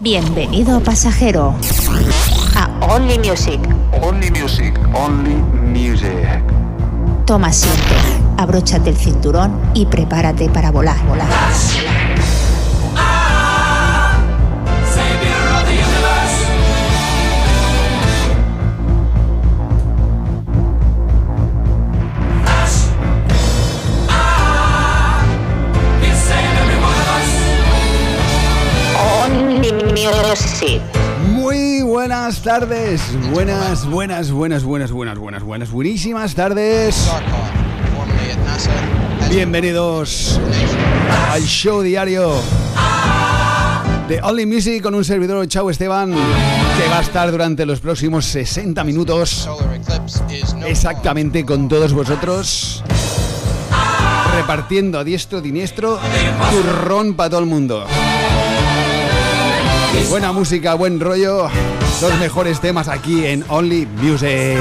Bienvenido pasajero a Only Music. Only music, only music. Toma asiento, abróchate el cinturón y prepárate para volar, volar. Music. Muy buenas tardes, buenas, buenas, buenas, buenas, buenas, buenas, buenas, buenísimas tardes. Bienvenidos al show diario de Only Music con un servidor Chau Esteban que va a estar durante los próximos 60 minutos exactamente con todos vosotros repartiendo a diestro diniestro turrón para todo el mundo. Buena música, buen rollo, los mejores temas aquí en Only Music.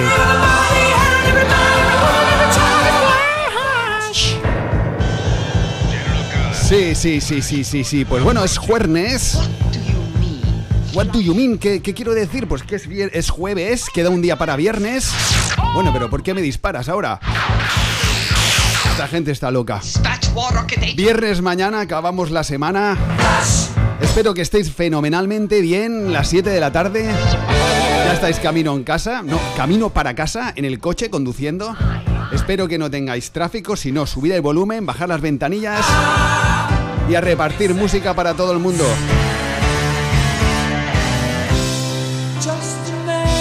Sí, sí, sí, sí, sí, sí. Pues bueno, es jueves. What do you mean? ¿Qué, qué quiero decir? Pues que es, es jueves, queda un día para viernes. Bueno, pero ¿por qué me disparas ahora? Esta gente está loca. Viernes mañana acabamos la semana. Espero que estéis fenomenalmente bien. Las 7 de la tarde. Ya estáis camino en casa. No, camino para casa en el coche conduciendo. Espero que no tengáis tráfico. Si no, subid el volumen, bajar las ventanillas y a repartir música para todo el mundo.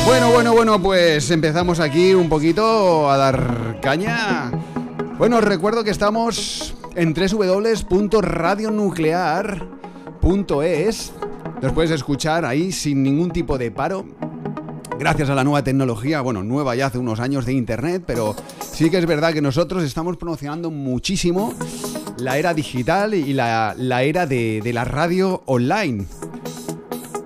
Bueno, bueno, bueno, pues empezamos aquí un poquito a dar caña. Bueno, os recuerdo que estamos en www.radionuclear.es. Nos puedes escuchar ahí sin ningún tipo de paro. Gracias a la nueva tecnología, bueno, nueva ya hace unos años de internet, pero sí que es verdad que nosotros estamos promocionando muchísimo la era digital y la, la era de la radio online.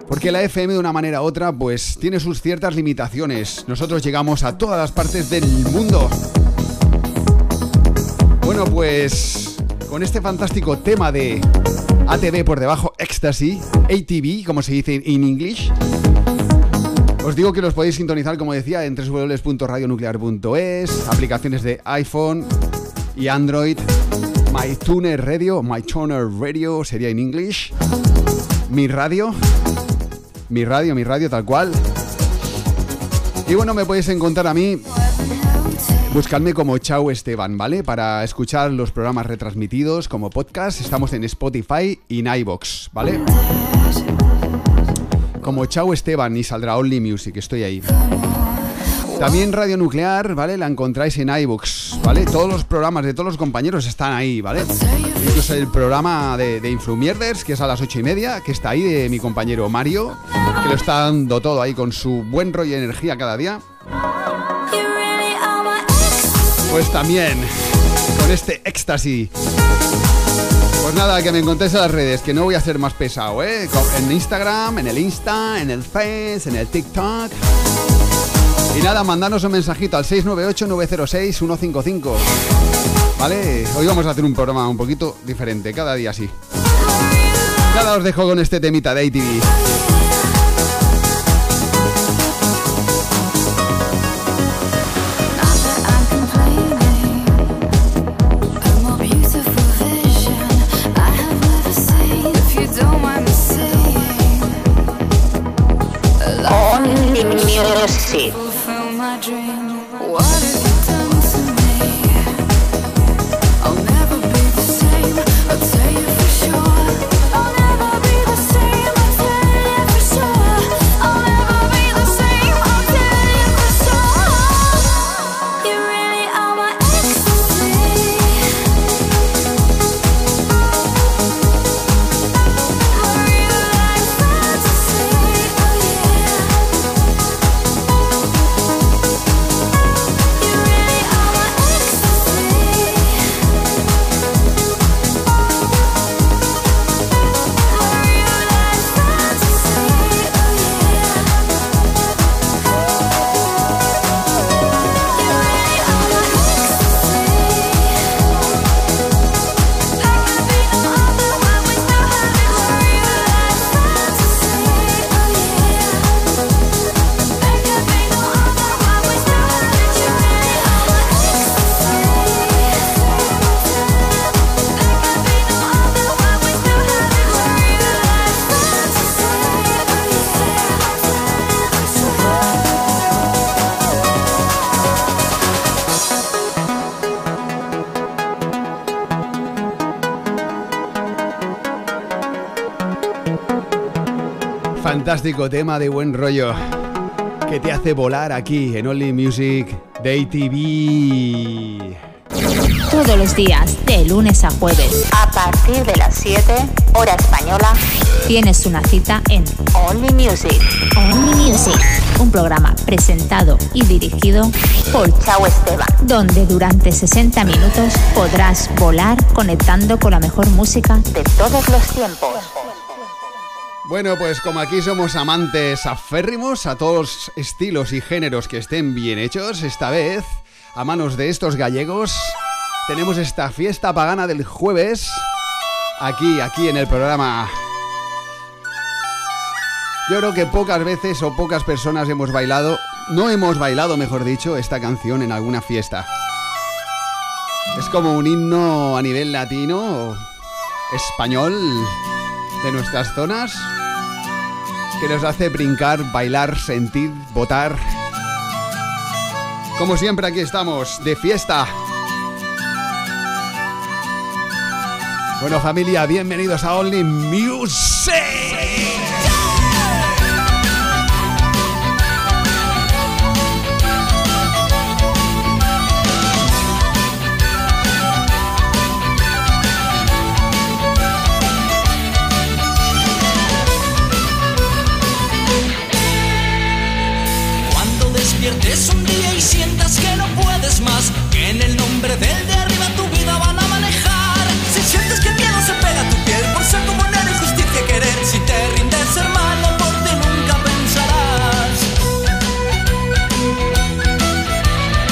Porque la FM de una manera u otra pues tiene sus ciertas limitaciones. Nosotros llegamos a todas las partes del mundo. Bueno pues con este fantástico tema de ATV por debajo, Ecstasy, ATV como se dice en inglés. Os digo que los podéis sintonizar como decía en www.radionuclear.es, aplicaciones de iPhone y Android, MyTuner Radio, MyTuner Radio sería en inglés, mi radio, mi radio, mi radio tal cual. Y bueno, me podéis encontrar a mí, buscadme como Chau Esteban, ¿vale? Para escuchar los programas retransmitidos como podcast, estamos en Spotify y en iVoox, ¿vale? Como Chau Esteban y saldrá Only Music, estoy ahí. También Radio Nuclear, ¿vale? La encontráis en iBooks, ¿vale? Todos los programas de todos los compañeros están ahí, ¿vale? Incluso el programa de, de Influmierders, que es a las ocho y media, que está ahí de mi compañero Mario, que lo está dando todo ahí con su buen rollo y energía cada día. Pues también, con este éxtasis. Pues nada, que me encontréis en las redes, que no voy a ser más pesado, ¿eh? En Instagram, en el Insta, en el Face, en el TikTok. Y nada, mandanos un mensajito al 698-906-155. ¿Vale? Hoy vamos a hacer un programa un poquito diferente, cada día así. Nada, os dejo con este temita de ATV. Fantástico tema de buen rollo que te hace volar aquí en Only Music de ATV. Todos los días, de lunes a jueves, A partir de las 7, hora española, tienes una cita en Only Music. Only Music, un programa presentado y dirigido por Chao Esteban. donde durante 60 minutos podrás volar conectando con la mejor música De todos los tiempos. Bueno, pues como aquí somos amantes aférrimos a todos los estilos y géneros que estén bien hechos, esta vez, a manos de estos gallegos, tenemos esta fiesta pagana del jueves, aquí, aquí en el programa. Yo creo que pocas veces o pocas personas hemos bailado, no hemos bailado, mejor dicho, esta canción en alguna fiesta. Es como un himno a nivel latino, español, de nuestras zonas que nos hace brincar, bailar, sentir, votar. Como siempre aquí estamos, de fiesta. Bueno familia, bienvenidos a Only Music. Más, que en el nombre del de arriba tu vida van a manejar. Si sientes que el miedo se pega a tu piel por ser como una injusticia querer, si te rindes hermano, por ti nunca pensarás.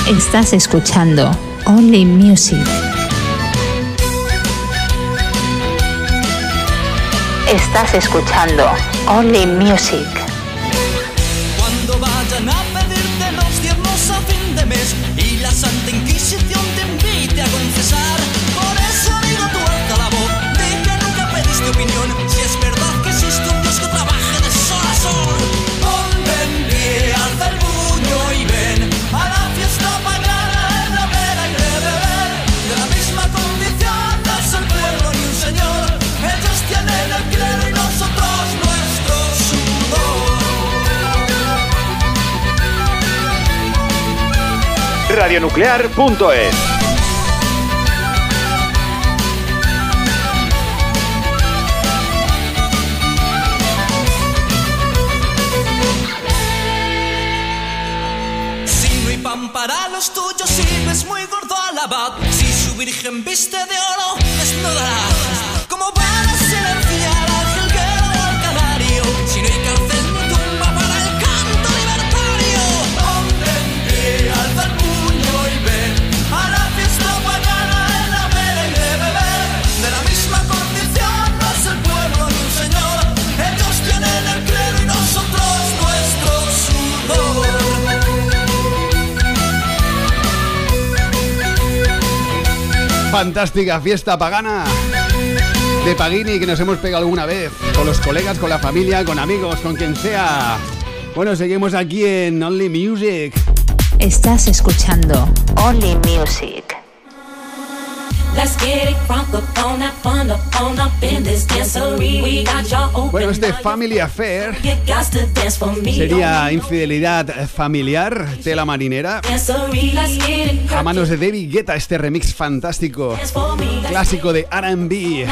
Estás escuchando Only Music. Estás escuchando Only Music. Radionuclear.es Fantástica fiesta pagana de Pagini que nos hemos pegado alguna vez con los colegas, con la familia, con amigos, con quien sea. Bueno, seguimos aquí en Only Music. Estás escuchando Only Music. Bueno, este Family Affair sería infidelidad familiar, tela marinera. A manos de David Guetta, este remix fantástico, clásico de RB.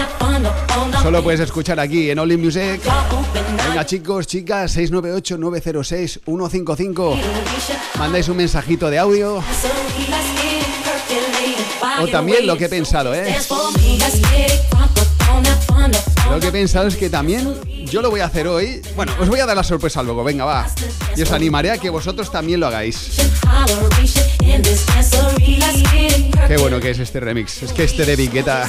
Solo puedes escuchar aquí en Only Music. Venga chicos, chicas, 698-906-155. you should Mandáis un mensajito de audio o también lo que he pensado, ¿eh? Lo que he pensado es que también yo lo voy a hacer hoy. Bueno, os voy a dar la sorpresa luego, venga, va. Y os animaré a que vosotros también lo hagáis. Qué bueno que es este remix. Es que este de Guetta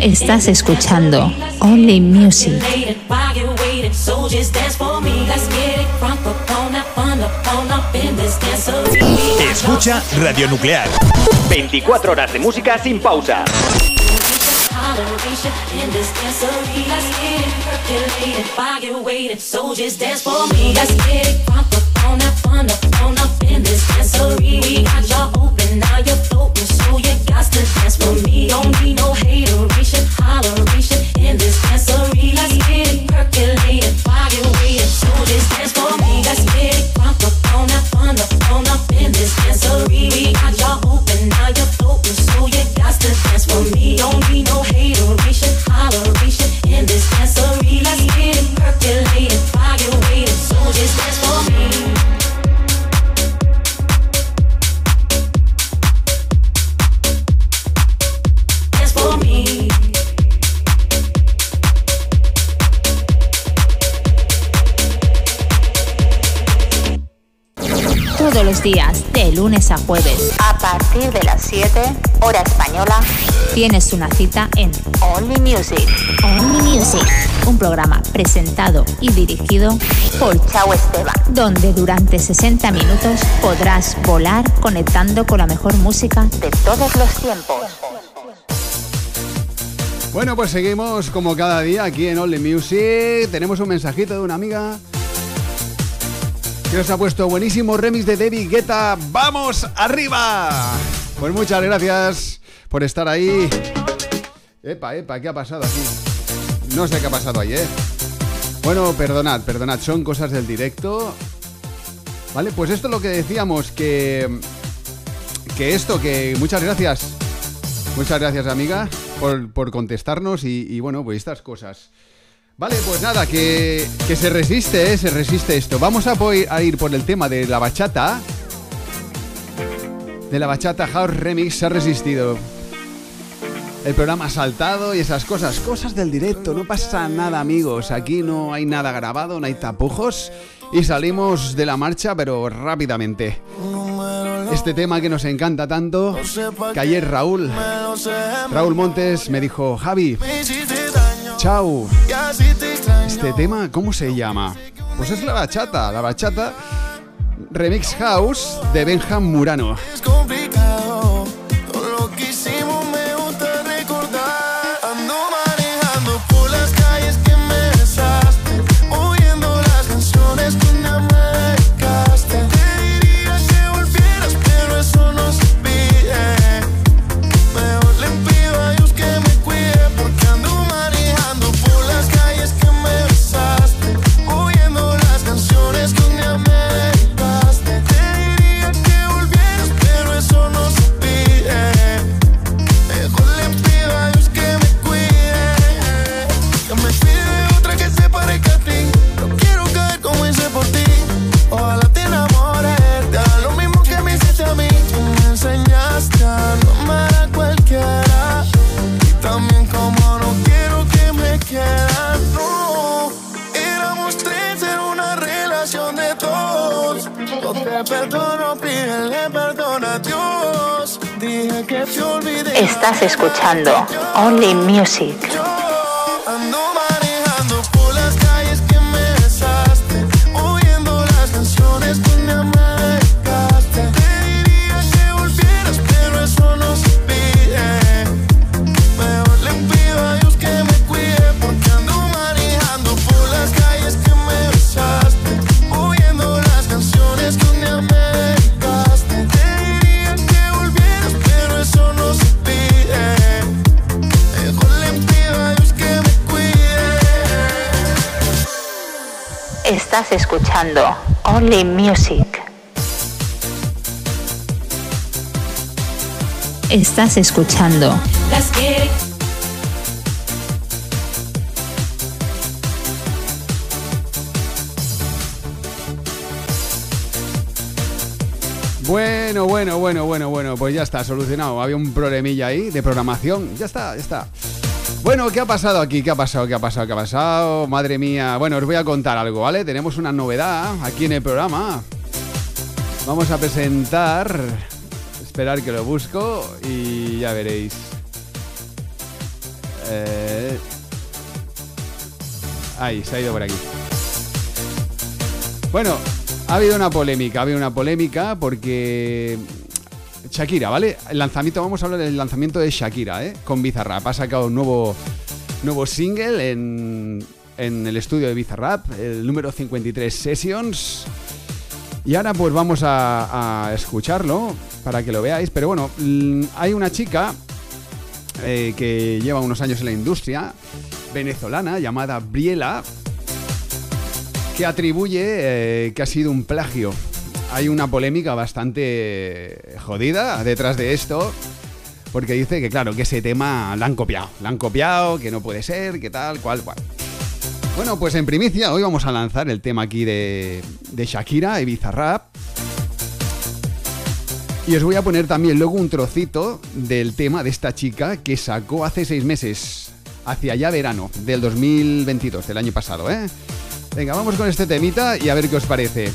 Estás escuchando Only Music. Escucha Radio Nuclear. 24 horas de música sin pausa. Holleration in this dancery. Let's get it percolated while you're waiting, so just dance for me. Let's get it crunk up on that fun up on up in this dancery. We got lunes a jueves, A partir de las 7, hora española, tienes una cita en Only Music. Only Music, un programa presentado y dirigido por Chao Esteban. donde durante 60 minutos podrás volar conectando con la mejor música De todos los tiempos. Bueno, pues seguimos como cada día aquí en Only Music. Tenemos un mensajito de una amiga que nos ha puesto buenísimo remix de David Guetta. ¡Vamos arriba! Pues muchas gracias por estar ahí. Epa, epa, ¿qué ha pasado aquí? No sé qué ha pasado ahí, ¿eh? Bueno, perdonad, perdonad, son cosas del directo. Vale, pues esto es lo que decíamos, que... Que esto, que muchas gracias. Muchas gracias, amiga, por, por contestarnos y, y, bueno, pues estas cosas. Vale, pues nada, que, que se resiste, ¿eh? se resiste esto. Vamos a, a ir por el tema de la bachata. De la bachata House Remix se ha resistido. El programa ha saltado y esas cosas, cosas del directo, no pasa nada amigos, aquí no hay nada grabado, no hay tapujos y salimos de la marcha pero rápidamente. Este tema que nos encanta tanto, que ayer Raúl, Raúl Montes me dijo, Javi, chao, este tema, ¿cómo se llama? Pues es la bachata, la bachata Remix House de Benjam Murano. Es complicado, escuchando Only Music. Estás escuchando Only Music. Estás escuchando Let's get it. Bueno, bueno, bueno, bueno, bueno, pues ya está, solucionado. Había un problemilla ahí de programación. Ya está, ya está. Bueno, ¿qué ha pasado aquí? ¿Qué ha pasado? ¿Qué ha pasado? ¿Qué ha pasado? Madre mía. Bueno, os voy a contar algo, ¿vale? Tenemos una novedad aquí en el programa. Vamos a presentar Esperar que lo busco y ya veréis. Eh, Ahí, se ha ido por aquí. Bueno, ha habido una polémica, ha habido una polémica porque Shakira, ¿vale? El lanzamiento, vamos a hablar del lanzamiento de Shakira, ¿eh? Con Bizarrap. Ha sacado un nuevo, nuevo single en, en el estudio de Bizarrap, el número 53 Sessions. Y ahora pues vamos a, a escucharlo para que lo veáis. Pero bueno, mm, hay una chica eh, que lleva unos años en la industria venezolana llamada Briela que atribuye eh, que ha sido un plagio. Hay una polémica bastante jodida detrás de esto. Porque dice que, claro, que ese tema la han copiado. La han copiado, que no puede ser, que tal, cual, cual. Bueno, pues en primicia, hoy vamos a lanzar el tema aquí de, de Shakira, Ibiza Rap. Y os voy a poner también luego un trocito del tema de esta chica que sacó hace seis meses, hacia ya verano del 2022, del año pasado, ¿eh? Venga, vamos con este temita y a ver qué os parece.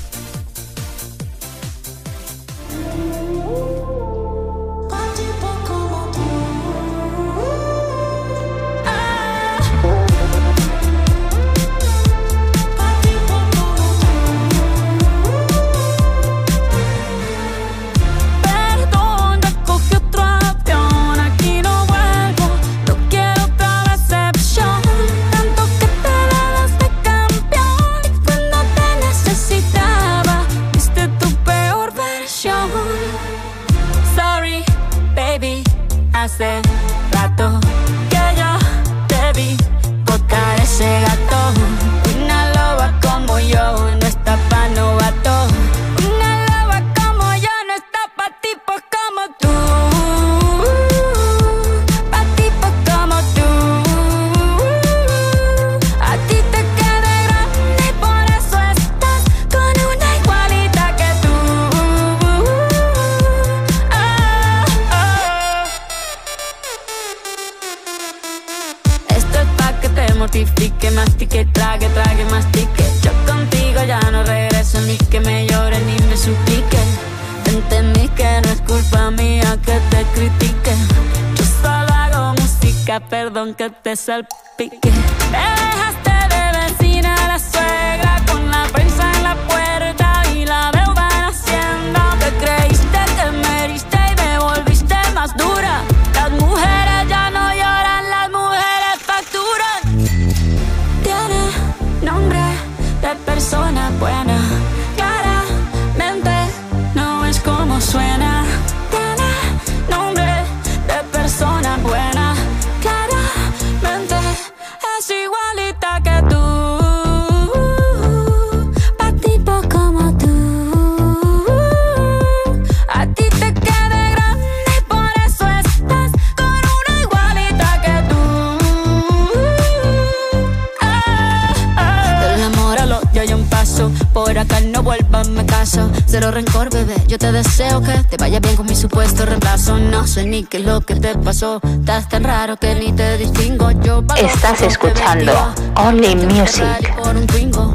Por acá no vuelvas, me caso. Cero rencor, bebé. Yo te deseo que te vaya bien con mi supuesto reemplazo. No sé ni qué es lo que te pasó. Estás tan raro que ni te distingo. Yo Estás escuchando. Only Music.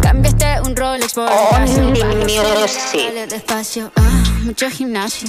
Cambiaste un Rolex por Only. Music. Despacio, ah, mucho gimnasio.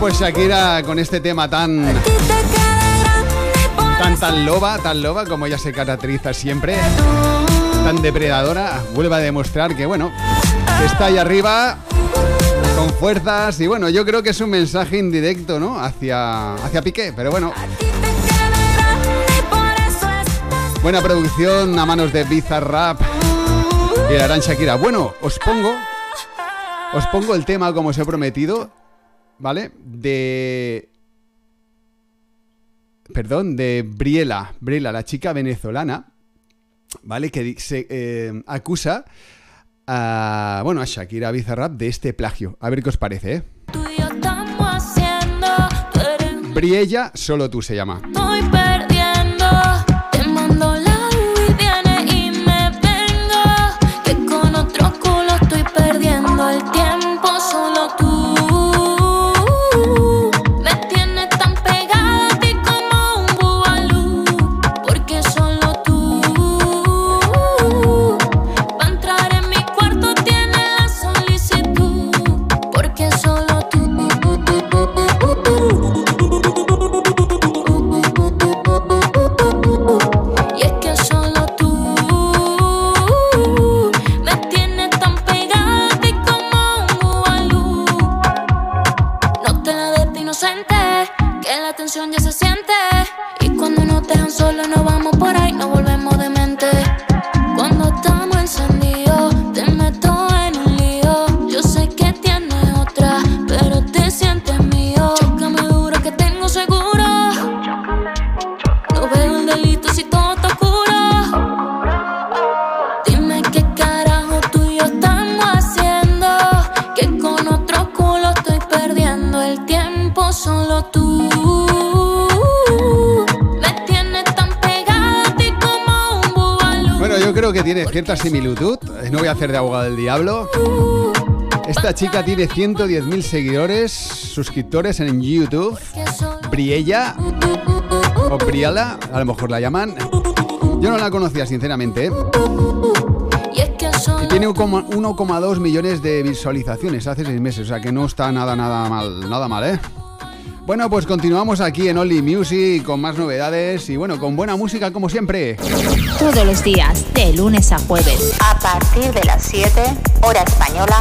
Pues Shakira con este tema tan, tan, tan loba, tan loba como ella se caracteriza siempre, tan depredadora, vuelve a demostrar que, bueno, está ahí arriba con fuerzas y bueno, yo creo que es un mensaje indirecto, ¿no? Hacia, hacia Piqué, pero bueno, buena producción a manos de Bizarrap y la gran Shakira. Bueno, os pongo, os pongo el tema como os he prometido, ¿vale? De... Perdón, de Briela, Briela, la chica venezolana, ¿vale? Que se eh, acusa a, bueno, a Shakira Bizarrap de este plagio. A ver qué os parece, ¿eh? Briella, solo tú se llama. Esta chica tiene 110.000 seguidores, suscriptores en YouTube. Briella o Briala, a lo mejor la llaman. Yo no la conocía, sinceramente. ¿eh? Y tiene 1,2 millones de visualizaciones hace seis meses, o sea que no está nada, nada mal, nada mal, ¿eh? Bueno, pues continuamos aquí en Only Music con más novedades y bueno, con buena música como siempre. Todos los días, de lunes a jueves, A partir de las 7, hora española,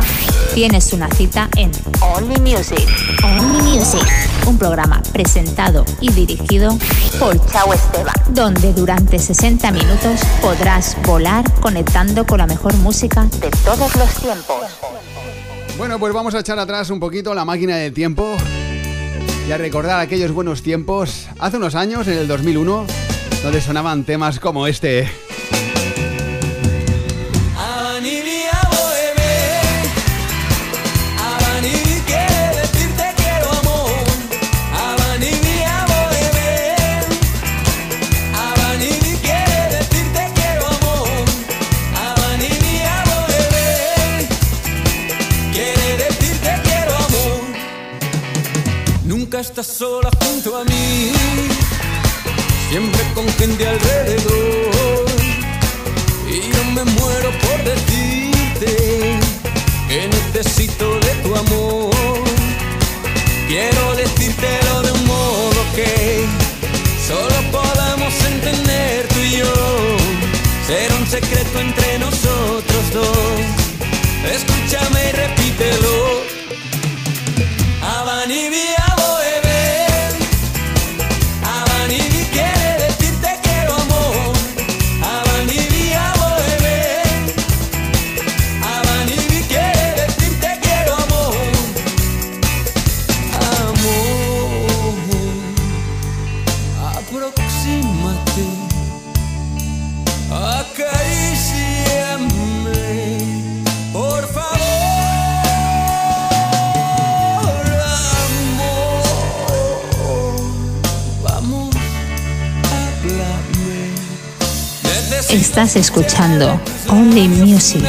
tienes una cita en Only Music. Only Music, un programa presentado y dirigido por Chao Esteban. donde durante 60 minutos podrás volar conectando con la mejor música De todos los tiempos. Bueno, pues vamos a echar atrás un poquito la máquina del tiempo y a recordar aquellos buenos tiempos hace unos años, en el 2001, donde sonaban temas como este. Estás sola junto a mí, siempre con gente alrededor. Y yo me muero por decirte que necesito de tu amor. Quiero decírtelo de un modo que solo podamos entender tú y yo. Será un secreto entre nosotros dos. Escúchame y repítelo. Estás escuchando Only Music.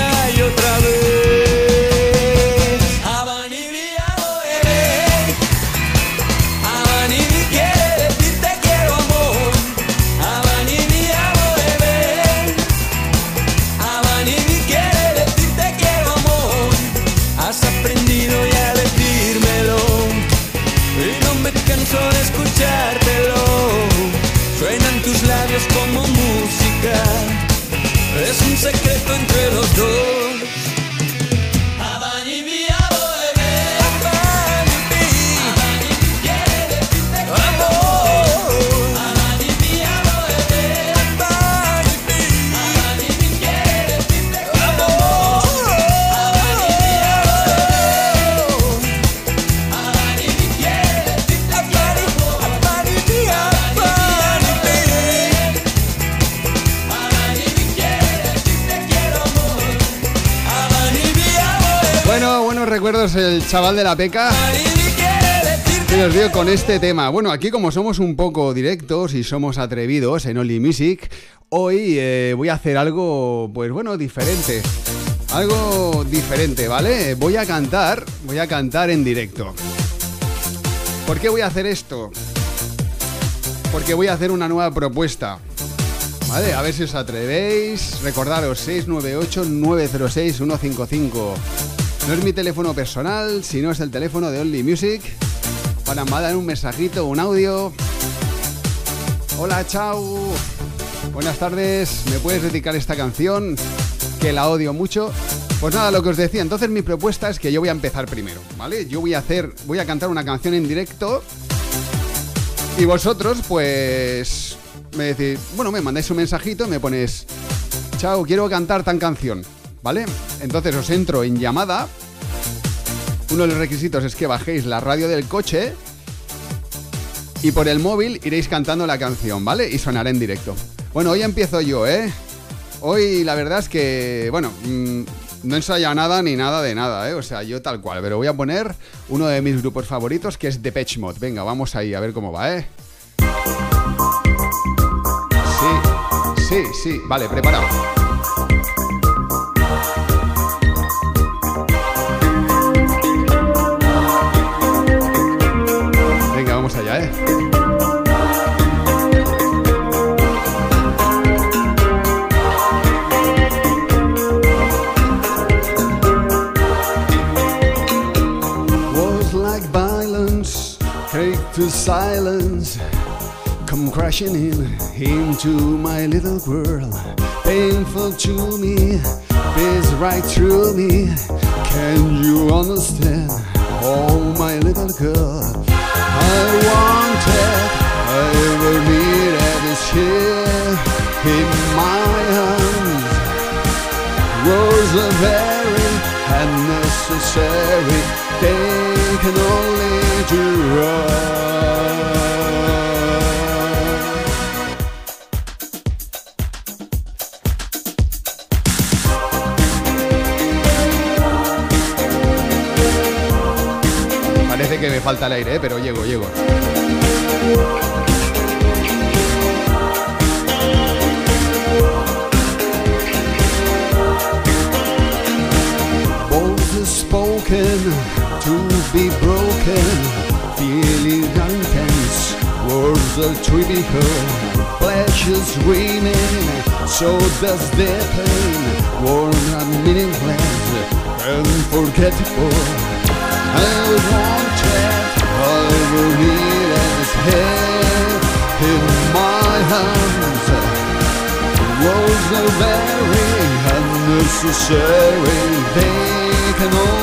Chaval de la peca. Abanidi quiere decirte ¿Qué os digo con este tema? Bueno, aquí como somos un poco directos y somos atrevidos en Only Music, hoy eh, voy a hacer algo, pues bueno, diferente. Algo diferente, ¿vale? Voy a cantar, voy a cantar en directo. ¿Por qué voy a hacer esto? Porque voy a hacer una nueva propuesta. Vale, a ver si os atrevéis. Recordaros, 698-906-155. No es mi teléfono personal, sino es el teléfono de Only Music. Para mandar un mensajito, un audio. Hola, chao. Buenas tardes. ¿Me puedes dedicar esta canción? Que la odio mucho. Pues nada, lo que os decía, entonces mi propuesta es que yo voy a empezar primero, ¿vale? Yo voy a hacer, voy a cantar una canción en directo y vosotros, pues, me decís, bueno, me mandáis un mensajito, me pones, chao, quiero cantar tan canción, ¿vale? Entonces os entro en llamada. Uno de los requisitos es que bajéis la radio del coche y por el móvil iréis cantando la canción, ¿vale? Y sonará en directo. Bueno, hoy empiezo yo, ¿eh? Hoy la verdad es que, bueno, mm, no he ensayado nada ni nada de nada, ¿eh? O sea, yo tal cual, pero voy a poner uno de mis grupos favoritos que es Depeche Mode. Venga, vamos ahí a ver cómo va, ¿eh? Sí, sí, sí. Vale, preparado. Silence. Come crashing in into my little world. Painful to me, pierce right through me. Can you understand? Oh, my little girl. I wanted, I ever needed is here in my arms. Was a very unnecessary. They can only Parece que me falta el aire, ¿eh? pero llego, llego. To be broken, feeling intense. Words are trivial, pleasures remain. So does their pain, worn and meaningless, unforgettable. I wanted, I will need is here in my hands was a very unnecessary. They can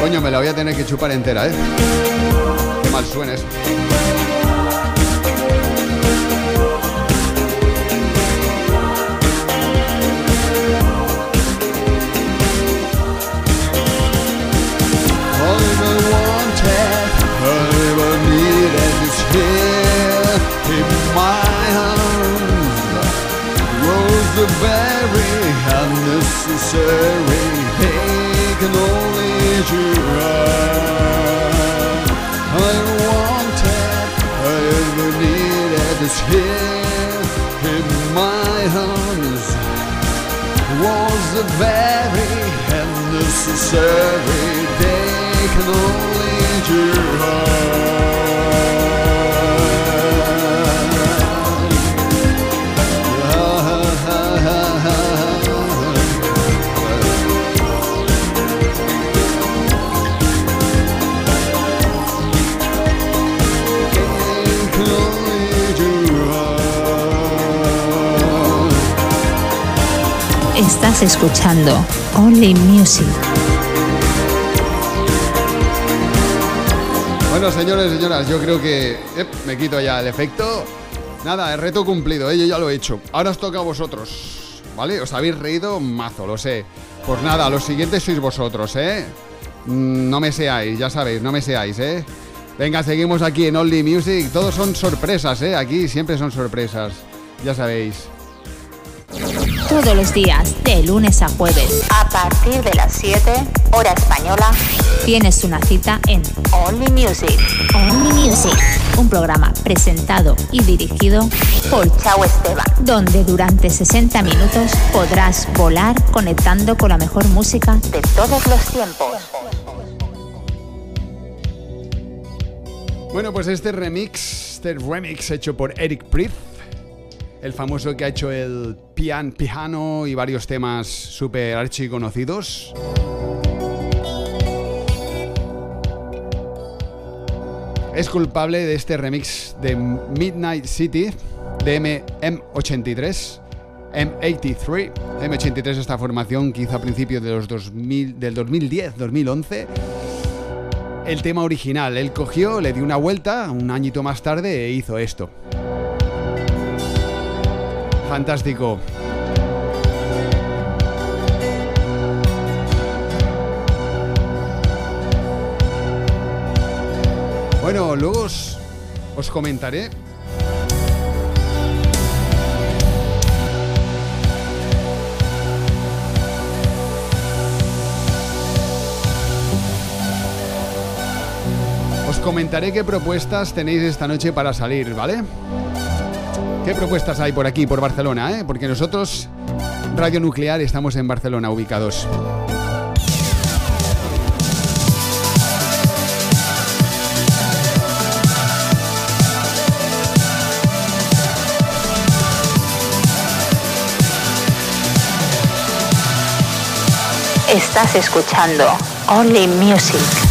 Coño, me la voy a tener que chupar entera, ¿eh? Qué mal suena eso. very unnecessary. He can only drive I don't want it, I ever need it It's here in my arms Was a very unnecessary. They can only drive Estás escuchando Only Music. Bueno, señores y señoras, yo creo que ep, me quito ya el efecto. Nada, el reto cumplido, ¿eh? yo ya lo he hecho. Ahora os toca a vosotros. ¿vale? Os habéis reído mazo, lo sé. Pues nada, los siguientes sois vosotros, ¿eh? Mm, No me seáis, ya sabéis, no me seáis, ¿eh? Venga, seguimos aquí en Only Music. Todos son sorpresas, ¿eh? Aquí siempre son sorpresas. Ya sabéis. Todos los días, de lunes a jueves, A partir de las 7, hora española, tienes una cita en Only Music. Only Music, un programa presentado y dirigido por Chao Esteban. donde durante 60 minutos podrás volar conectando con la mejor música De todos los tiempos. Bueno, pues este remix, este remix hecho por Eric Prydz, el famoso que ha hecho el pian, piano y varios temas súper archiconocidos. Es culpable de este remix de Midnight City de M- M83. M83, M83 esta formación que hizo a principios de los 2000, del 2010-2011 el tema original. Él cogió, le dio una vuelta un añito más tarde e hizo esto. Fantástico. Bueno, luego os, os comentaré. Os comentaré qué propuestas tenéis esta noche para salir, ¿vale? ¿Qué propuestas hay por aquí, por Barcelona, eh? Porque nosotros, Radio Nuclear, estamos en Barcelona ubicados. Estás escuchando Only Music.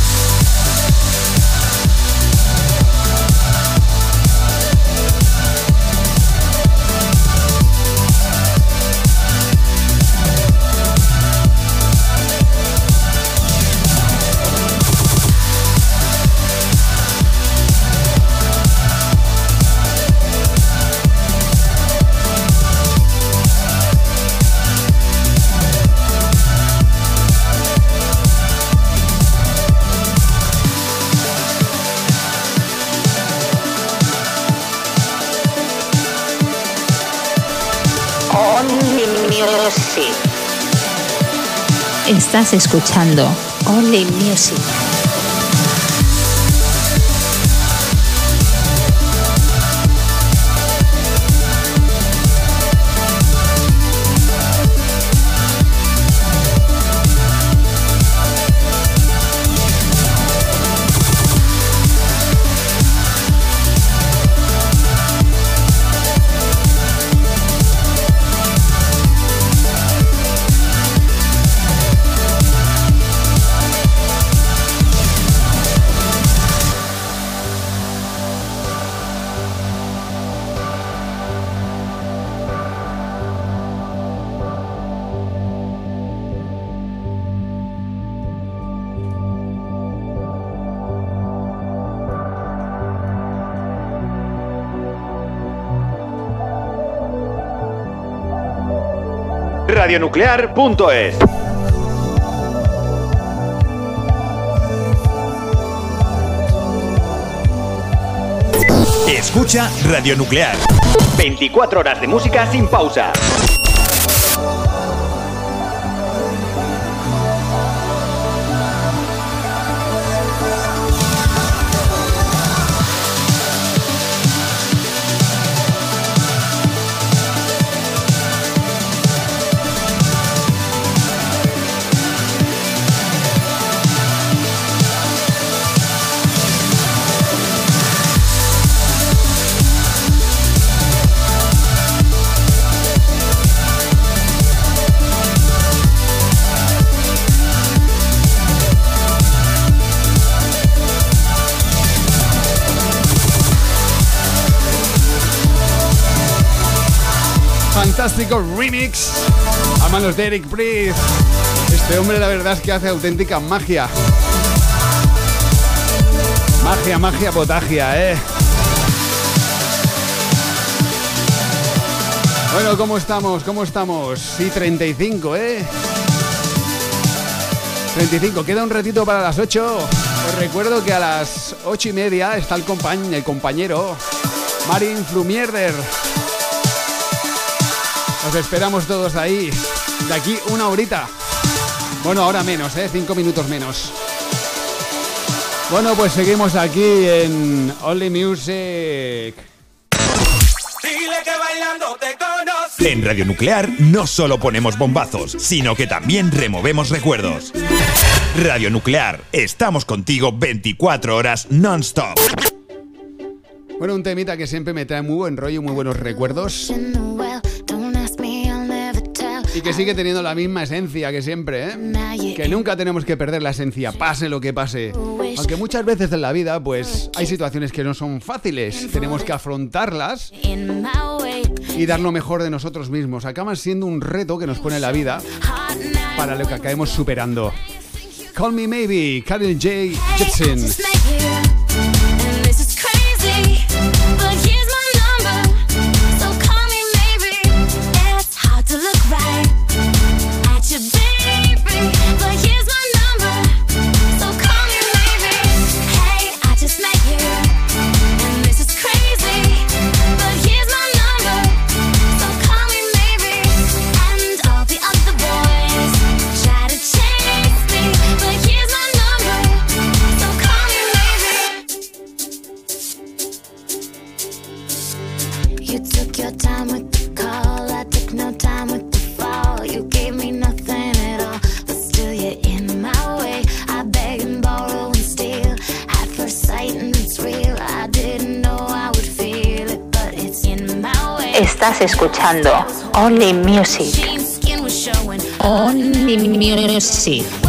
Estás escuchando Only Music. Radionuclear.es Escucha Radio Nuclear. 24 horas de música sin pausa. Fantástico remix a manos de Eric Prydz. Este hombre la verdad es que hace auténtica magia. Magia, magia, potagia, ¿eh? Bueno, ¿cómo estamos? ¿Cómo estamos? Sí, 35, ¿eh? 35, queda un ratito para las 8. Os recuerdo que a las 8 y media está el, el compañero Marin Flumierder. Os esperamos todos ahí. De aquí una horita. Bueno, ahora menos, ¿eh? Cinco minutos menos. Bueno, pues seguimos aquí en Only Music. Dile que bailando te conocí. En Radio Nuclear no solo ponemos bombazos, sino que también removemos recuerdos. Radio Nuclear, estamos contigo 24 horas non-stop. Bueno, un temita que siempre me trae muy buen rollo, muy buenos recuerdos. Y que sigue teniendo la misma esencia que siempre, ¿eh? Que nunca tenemos que perder la esencia, pase lo que pase. Aunque muchas veces en la vida, pues hay situaciones que no son fáciles. Tenemos que afrontarlas y dar lo mejor de nosotros mismos. Acaban siendo un reto que nos pone la vida para lo que acabemos superando. Call Me Maybe, Carol J. Gibson. Estás escuchando Only Music. Only Music.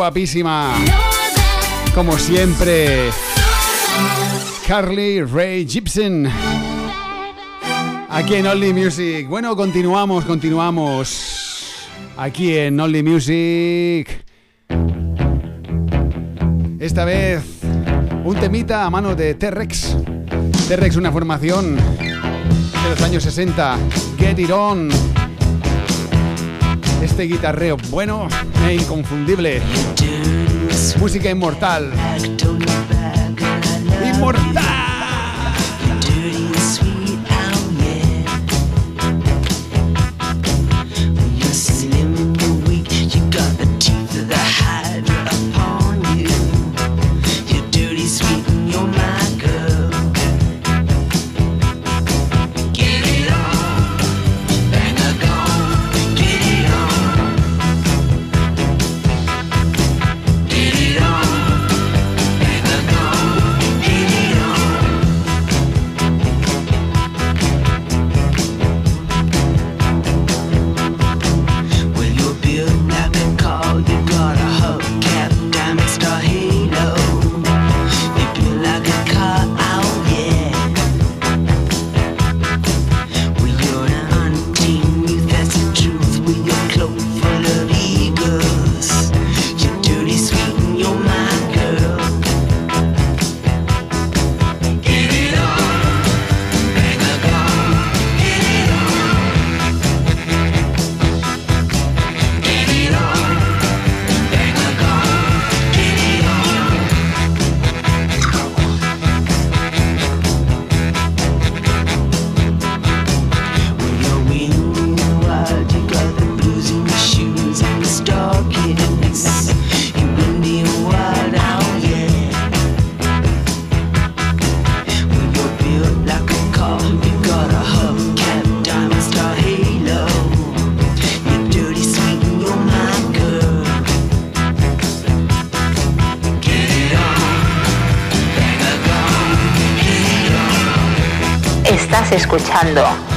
Guapísima. Como siempre, Carly Ray Gibson. Aquí en Only Music. Bueno, continuamos, continuamos. Aquí en Only Music. Esta vez, un temita a mano de T-Rex. T-Rex, una formación de los años 60. Get It On. Este guitarreo bueno e inconfundible. Música inmortal. ¡Inmortal!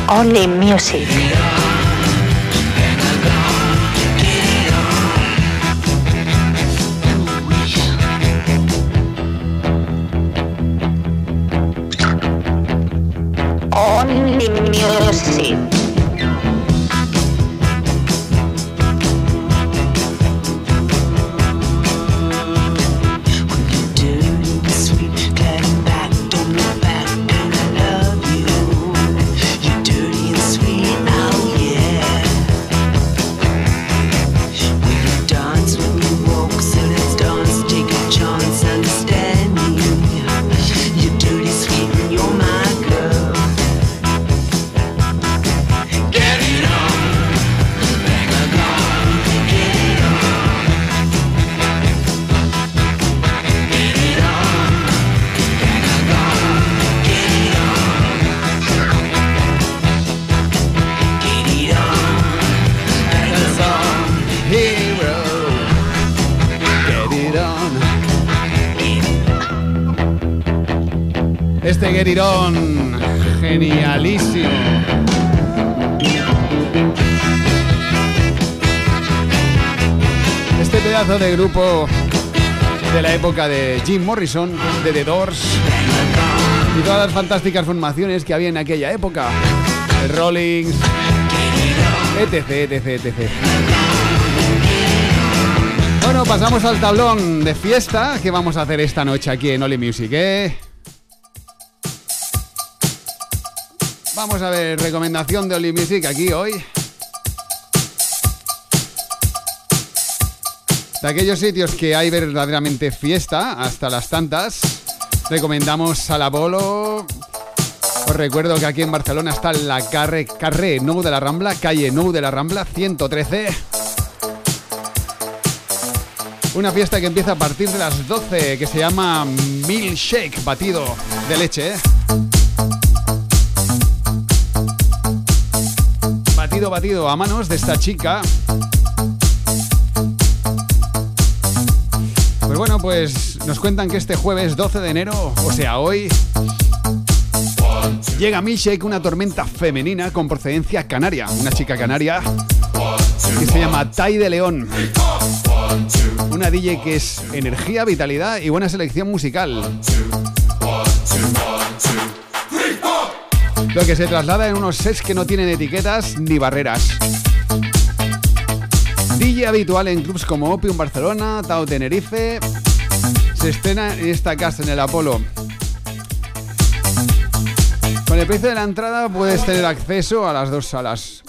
Only Music. On, genialísimo. Este pedazo de grupo de la época de Jim Morrison, de The Doors y todas las fantásticas formaciones que había en aquella época. Rollings, etc, etc, etc. Bueno, pasamos al tablón de fiesta que vamos a hacer esta noche aquí en Oli Music, ¿eh? Vamos a ver, recomendación de Oli Music aquí hoy. De aquellos sitios que hay verdaderamente fiesta, hasta las tantas, recomendamos Salabolo. Os recuerdo que aquí en Barcelona está la Carre, Carré Nou de la Rambla, calle Nou de la Rambla, 113. Una fiesta que empieza a partir de las 12, que se llama Milkshake, batido de leche, ¿eh? Batido, batido a manos de esta chica. Pues bueno, pues nos cuentan que este jueves 12 de enero, o sea, hoy, llega Milkshake, una tormenta femenina con procedencia canaria. Una chica canaria que se llama Tai de León. Una DJ que es energía, vitalidad y buena selección musical. Lo que se traslada en unos sets que no tienen etiquetas ni barreras. DJ habitual en clubs como Opium Barcelona, Tao Tenerife. Se estrena en esta casa en el Apolo. Con el precio de la entrada puedes tener acceso a las dos salas.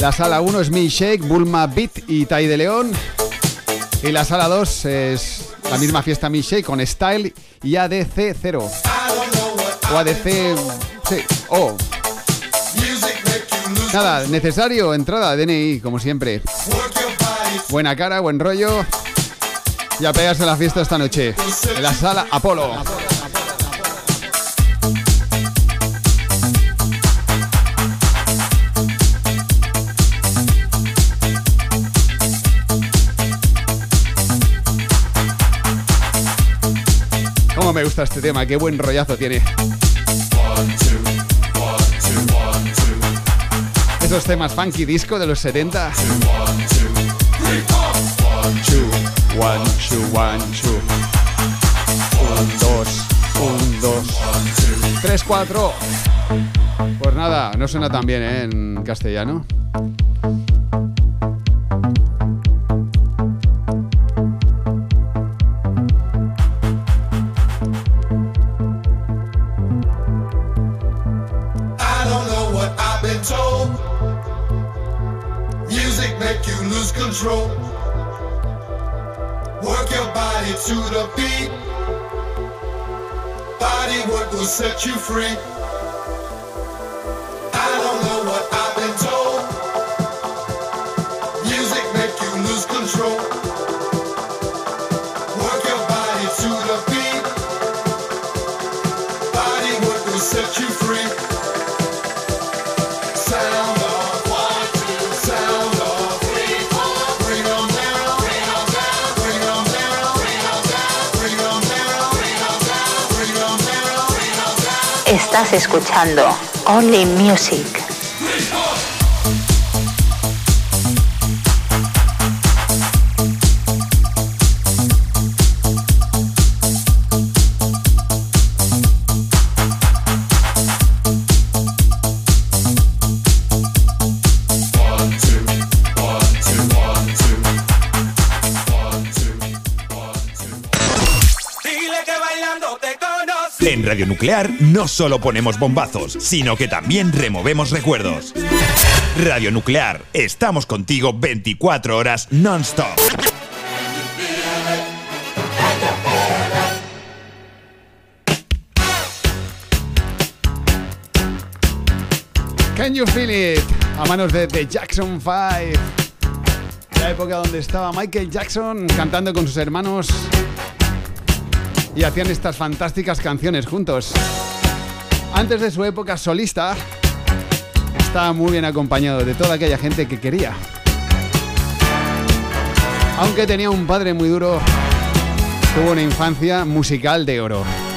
La sala 1 es Milkshake, Bulma Beat y Tai de León. Y la sala 2 es la misma fiesta Milkshake con Style y ADC 0. O ADC... Sí, O. Nada, necesario, entrada, DNI, como siempre. Buena cara, buen rollo. Y a pegarse la fiesta esta noche. En la sala Apolo. Me gusta este tema, qué buen rollazo tiene. Esos temas funky disco de los 70. One, two. Tres, cuatro. Pues nada, no suena tan bien ¿eh? en castellano. To the beat. Body work will set you free. Escuchando Only Music. No solo ponemos bombazos, sino que también removemos recuerdos. Radio Nuclear, estamos contigo 24 horas non-stop. Can You Feel It? A manos de The Jackson 5. La época donde estaba Michael Jackson cantando con sus hermanos y hacían estas fantásticas canciones juntos. Antes de su época solista, estaba muy bien acompañado de toda aquella gente que quería. Aunque tenía un padre muy duro, tuvo una infancia musical de oro.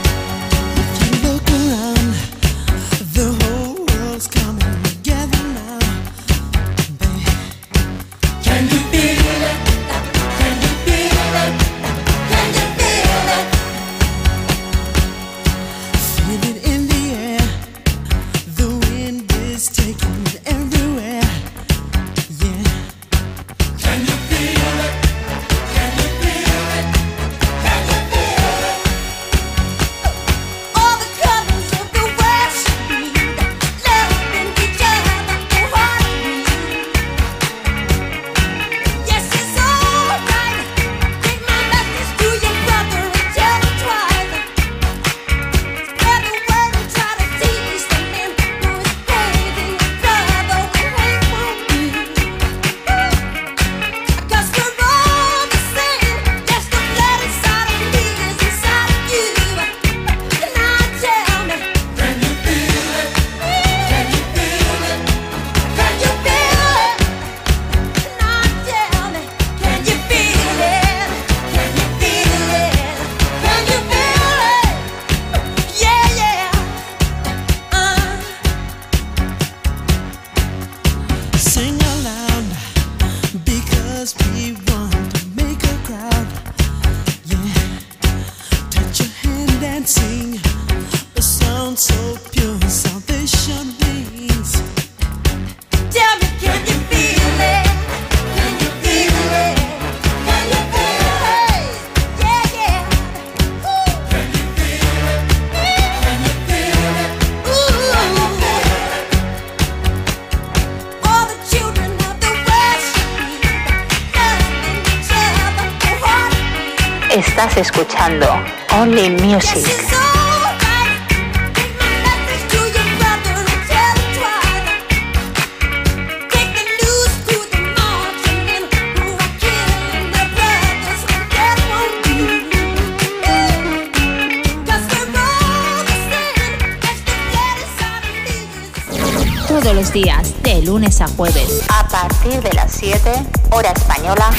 Los días, de lunes a jueves, A partir de las 7, hora española,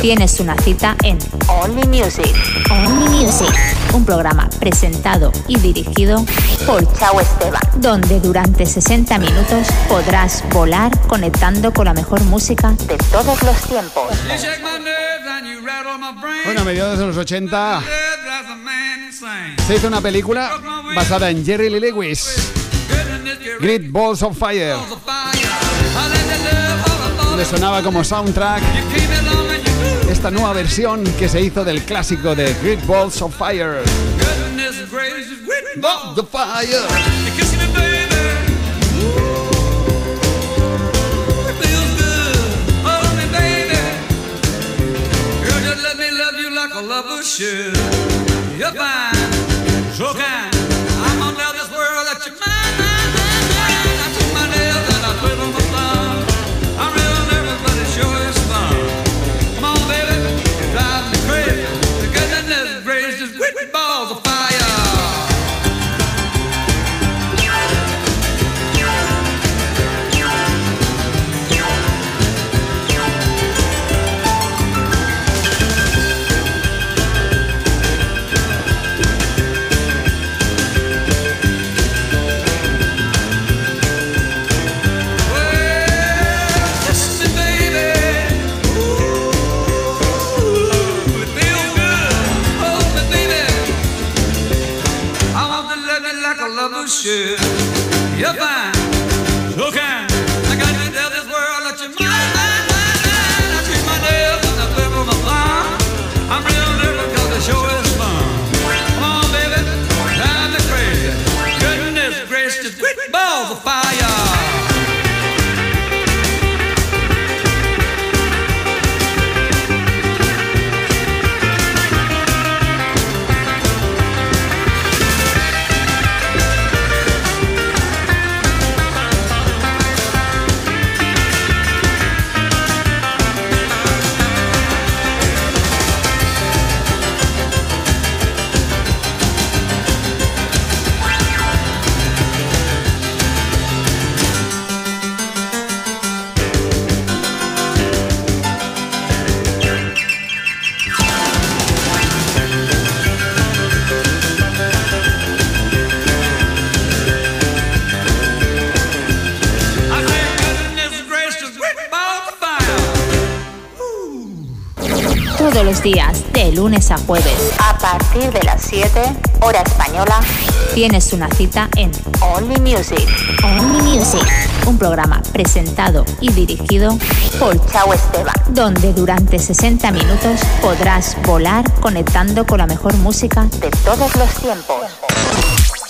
tienes una cita en Only Music. Only Music, un programa presentado y dirigido por Chao Esteban. donde durante 60 minutos podrás volar conectando con la mejor música De todos los tiempos. Bueno, a mediados de los 80 se hizo una película basada en Jerry Lee Lewis, Great Balls of Fire, donde sonaba como soundtrack esta nueva versión que se hizo del clásico de Great Balls of Fire. Should. You're fine, so kind. should. Lunes a jueves, A partir de las 7, hora española, tienes una cita en Only Music. Only Music, un programa presentado y dirigido por Chao Esteban. donde durante 60 minutos podrás volar conectando con la mejor música De todos los tiempos.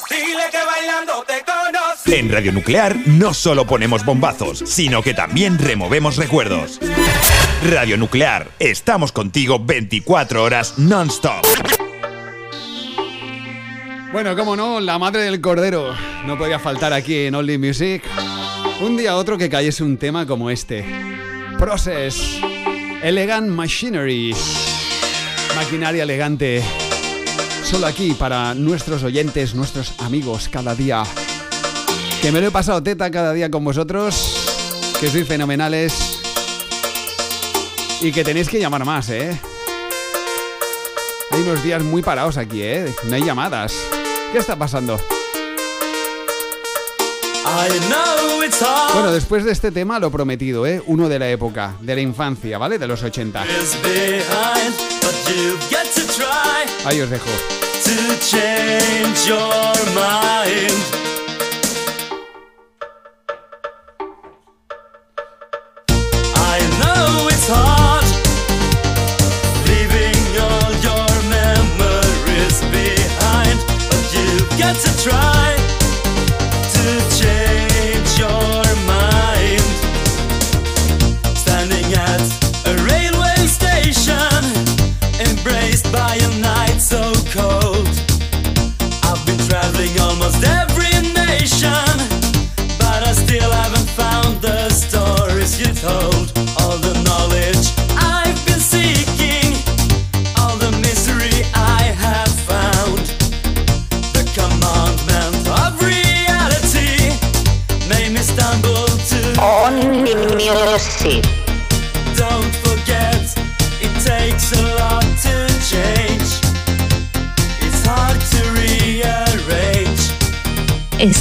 Dile que bailando te conocí. En Radio Nuclear no solo ponemos bombazos, sino que también removemos recuerdos. Radio Nuclear, estamos contigo 24 horas non-stop. Bueno, cómo no, la madre del cordero no podía faltar aquí en Only Music. Un día otro que cayese un tema como este. Process. Elegant Machinery. Maquinaria elegante. Solo aquí para nuestros oyentes, nuestros amigos cada día. Que me lo he pasado teta cada día con vosotros. Que sois fenomenales. Y que tenéis que llamar más, ¿eh? Hay unos días muy parados aquí, ¿eh? No hay llamadas. ¿Qué está pasando? Bueno, después de este tema, lo prometido, ¿eh? Uno de la época, de la infancia, ¿vale? De los 80. Ahí os dejo.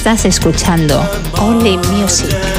Estás escuchando Only Music.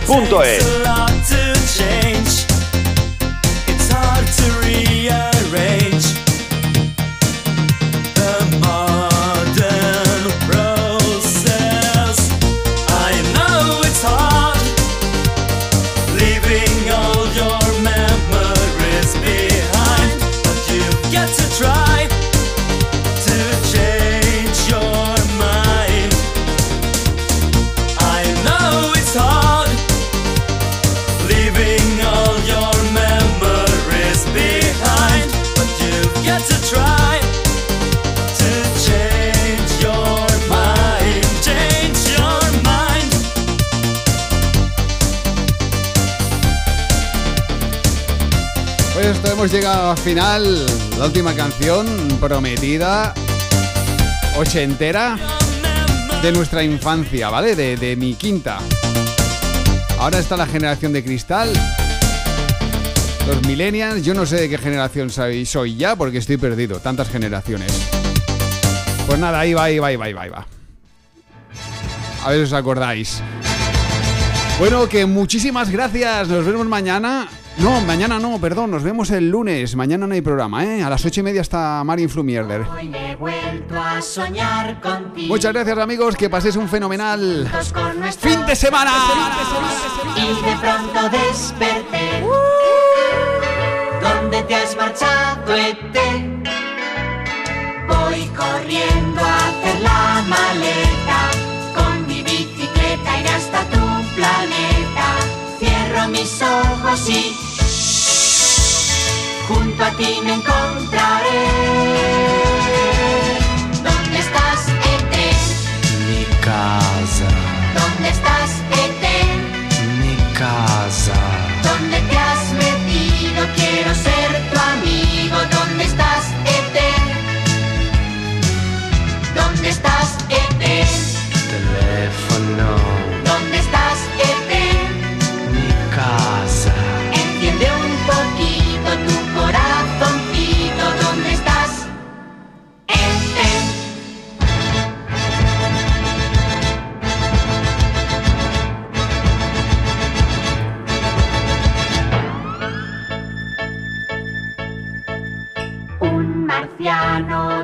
Forget. Al final. La última canción prometida, ochentera, de nuestra infancia, ¿vale? De, de mi quinta. Ahora está la generación de cristal. Los millennials, yo no sé de qué generación soy, soy ya porque estoy perdido. Tantas generaciones. Pues nada, ahí va, ahí va, ahí va, ahí va. ahí va. A ver si os acordáis. Bueno, que muchísimas gracias. Nos vemos mañana. No, mañana no, perdón. Nos vemos el lunes. Mañana no hay programa, ¿eh? A las ocho y media está Marin Flumierder. Hoy me he vuelto a soñar contigo. Muchas gracias, amigos. Que paséis un fenomenal fin de semana. Y de pronto desperté. ¿Dónde te has marchado, Ete? Voy corriendo a hacer la maleta. Mis ojos y junto a ti me encontraré.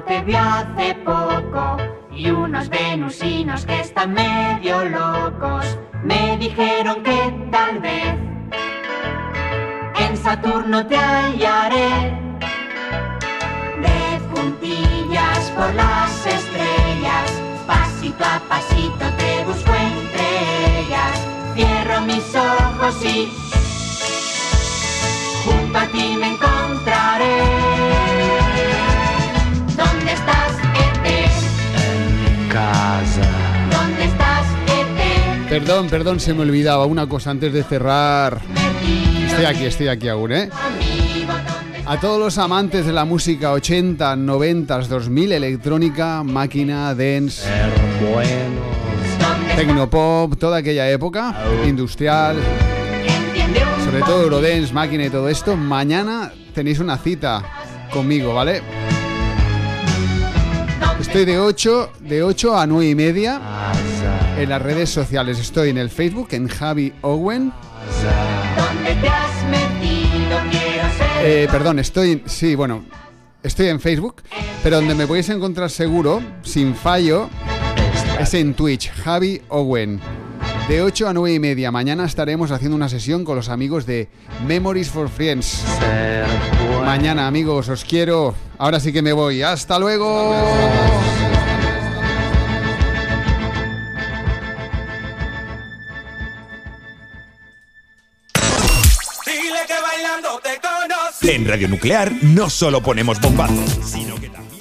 Te vio hace poco y unos venusinos que están medio locos me dijeron que tal vez en Saturno te hallaré de puntillas por las estrellas, pasito a pasito te busco entre ellas, cierro mis ojos y junto a ti me encontraré. Perdón, perdón, se me olvidaba una cosa antes de cerrar. Estoy aquí, estoy aquí aún, ¿eh? A todos los amantes de la música 80, 90, 2000, electrónica, máquina, dance, tecnopop, toda aquella época, industrial, sobre todo Eurodance, máquina y todo esto, mañana tenéis una cita conmigo, ¿vale? Estoy de 8, de 8 a 9 y media en las redes sociales. Estoy en el Facebook, en Javi Owen. ¿Dónde te has metido? Quiero ser Eh, perdón, estoy. Sí, bueno. Estoy en Facebook, pero donde me podéis encontrar seguro, sin fallo, es en Twitch, Javi Owen. De 8 a 9 y media. Mañana estaremos haciendo una sesión con los amigos de Memories for Friends. Mañana, amigos, os quiero. Ahora sí que me voy. ¡Hasta luego! En Radio Nuclear no solo ponemos bombazos, sino que también...